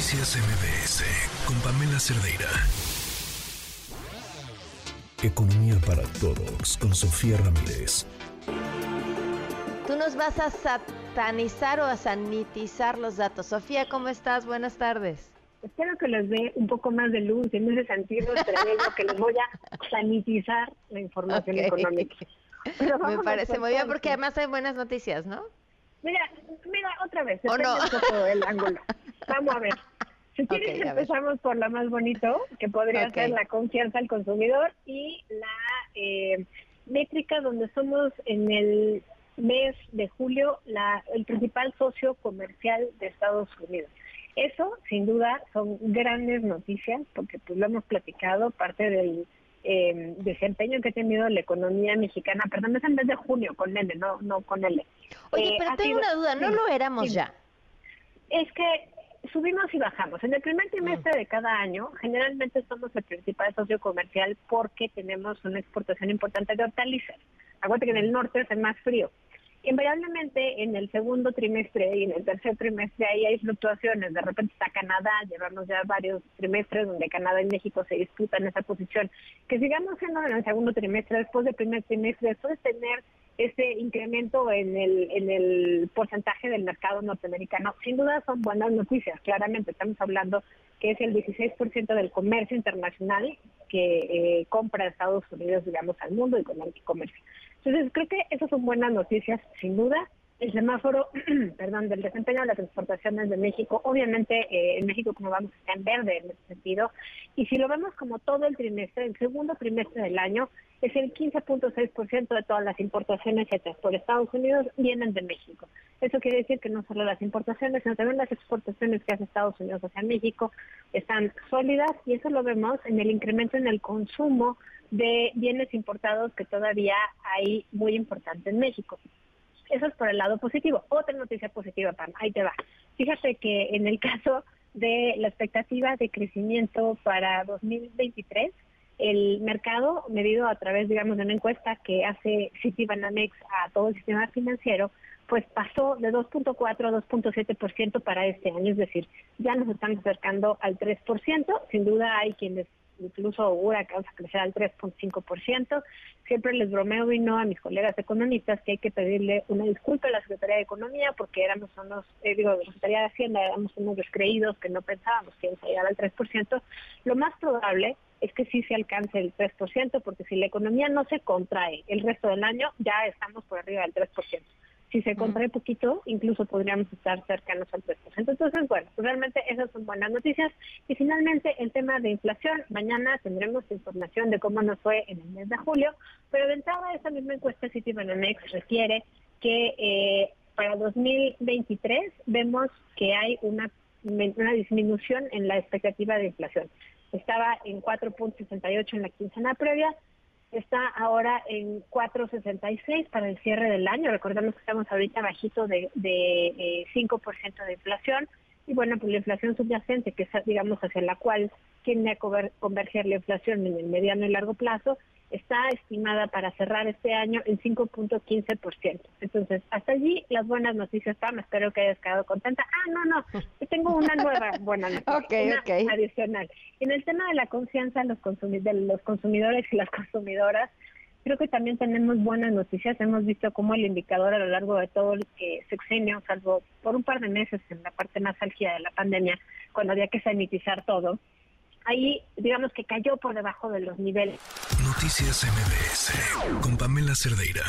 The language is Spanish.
Noticias MBS con Pamela Cerdeira. Economía para todos con Sofía Ramírez. Tú nos vas a satanizar o a sanitizar los datos. Sofía, ¿cómo estás? Buenas tardes. Espero que les dé un poco más de luz en ese sentido tremendo que les voy a sanitizar la información económica. Me parece muy bien porque además hay buenas noticias, ¿no? Mira, mira, otra vez, depende un poco del ángulo. Vamos a ver. Si quieres empezamos por lo más bonito, que podría ser la confianza al consumidor y la eh, métrica donde somos en el mes de julio la, el principal socio comercial de Estados Unidos. Eso, sin duda, son grandes noticias, porque pues lo hemos platicado, parte del eh, desempeño que ha tenido la economía mexicana, perdón, es en vez de junio, con N, no, no con L. Oye, eh, pero tengo una duda, ¿no lo éramos ya? Es que subimos y bajamos. En el primer trimestre de cada año, generalmente somos el principal socio comercial porque tenemos una exportación importante de hortalizas. Acuérdate que en el norte es el más frío. Invariablemente en el segundo trimestre y en el tercer trimestre ahí hay fluctuaciones. De repente está Canadá, llevamos ya varios trimestres donde Canadá y México se disputan esa posición. Que sigamos siendo en el segundo trimestre, después del primer trimestre, después de tener ese incremento en el, en el porcentaje del mercado norteamericano, sin duda son buenas noticias. Claramente estamos hablando que es el 16% del comercio internacional que eh, compra Estados Unidos, digamos, al mundo y con el comercio. Entonces, creo que esas son buenas noticias, sin duda. El semáforo, perdón, del desempeño de las exportaciones de México, obviamente eh, en México como vamos está en verde en ese sentido, y si lo vemos como todo el trimestre, el segundo trimestre del año, es el 15.6% de todas las importaciones hechas por Estados Unidos vienen de México. Eso quiere decir que no solo las importaciones, sino también las exportaciones que hace Estados Unidos hacia México están sólidas y eso lo vemos en el incremento en el consumo de bienes importados que todavía hay muy importante en México. Eso es por el lado positivo. Otra noticia positiva, Pam, ahí te va. Fíjate que en el caso de la expectativa de crecimiento para 2023, el mercado, medido a través, digamos, de una encuesta que hace Citibanamex a todo el sistema financiero, pues pasó de 2.4 a 2.7% para este año, es decir, ya nos estamos acercando al 3%, sin duda hay quienes incluso augura que vamos a crecer al 3.5%. Siempre les bromeo y no a mis colegas economistas que hay que pedirle una disculpa a la Secretaría de Economía porque éramos unos, eh, digo, la Secretaría de Hacienda éramos unos descreídos que no pensábamos que íbamos a llegar al 3%. Lo más probable es que sí se alcance el 3%, porque si la economía no se contrae el resto del año, ya estamos por arriba del 3%. Si se contrae poquito, incluso podríamos estar cercanos al 3%. Entonces, bueno, pues realmente esas son buenas noticias. Y finalmente, el tema de inflación. Mañana tendremos información de cómo nos fue en el mes de julio, pero de entrada esa misma encuesta Citibanamex requiere que eh, para 2023 vemos que hay una, una disminución en la expectativa de inflación. Estaba en 4.68 en la quincena previa, está ahora en 4.66 para el cierre del año. Recordemos que estamos ahorita bajito de, de 5% eh, de inflación. Y bueno, pues la inflación subyacente, que es, digamos, hacia la cual tiende a converger la inflación en el mediano y largo plazo, está estimada para cerrar este año en 5.15%. Entonces, hasta allí las buenas noticias, Pam. Espero que hayas quedado contenta. Ah, no, no, yo tengo una nueva buena noticia, adicional. En el tema de la confianza de los, de los consumidores y las consumidoras, creo que también tenemos buenas noticias. Hemos visto cómo el indicador a lo largo de todo el eh, sexenio, salvo por un par de meses en la parte más álgida de la pandemia, cuando había que sanitizar todo, ahí digamos que cayó por debajo de los niveles. Noticias MBS con Pamela Cerdeira.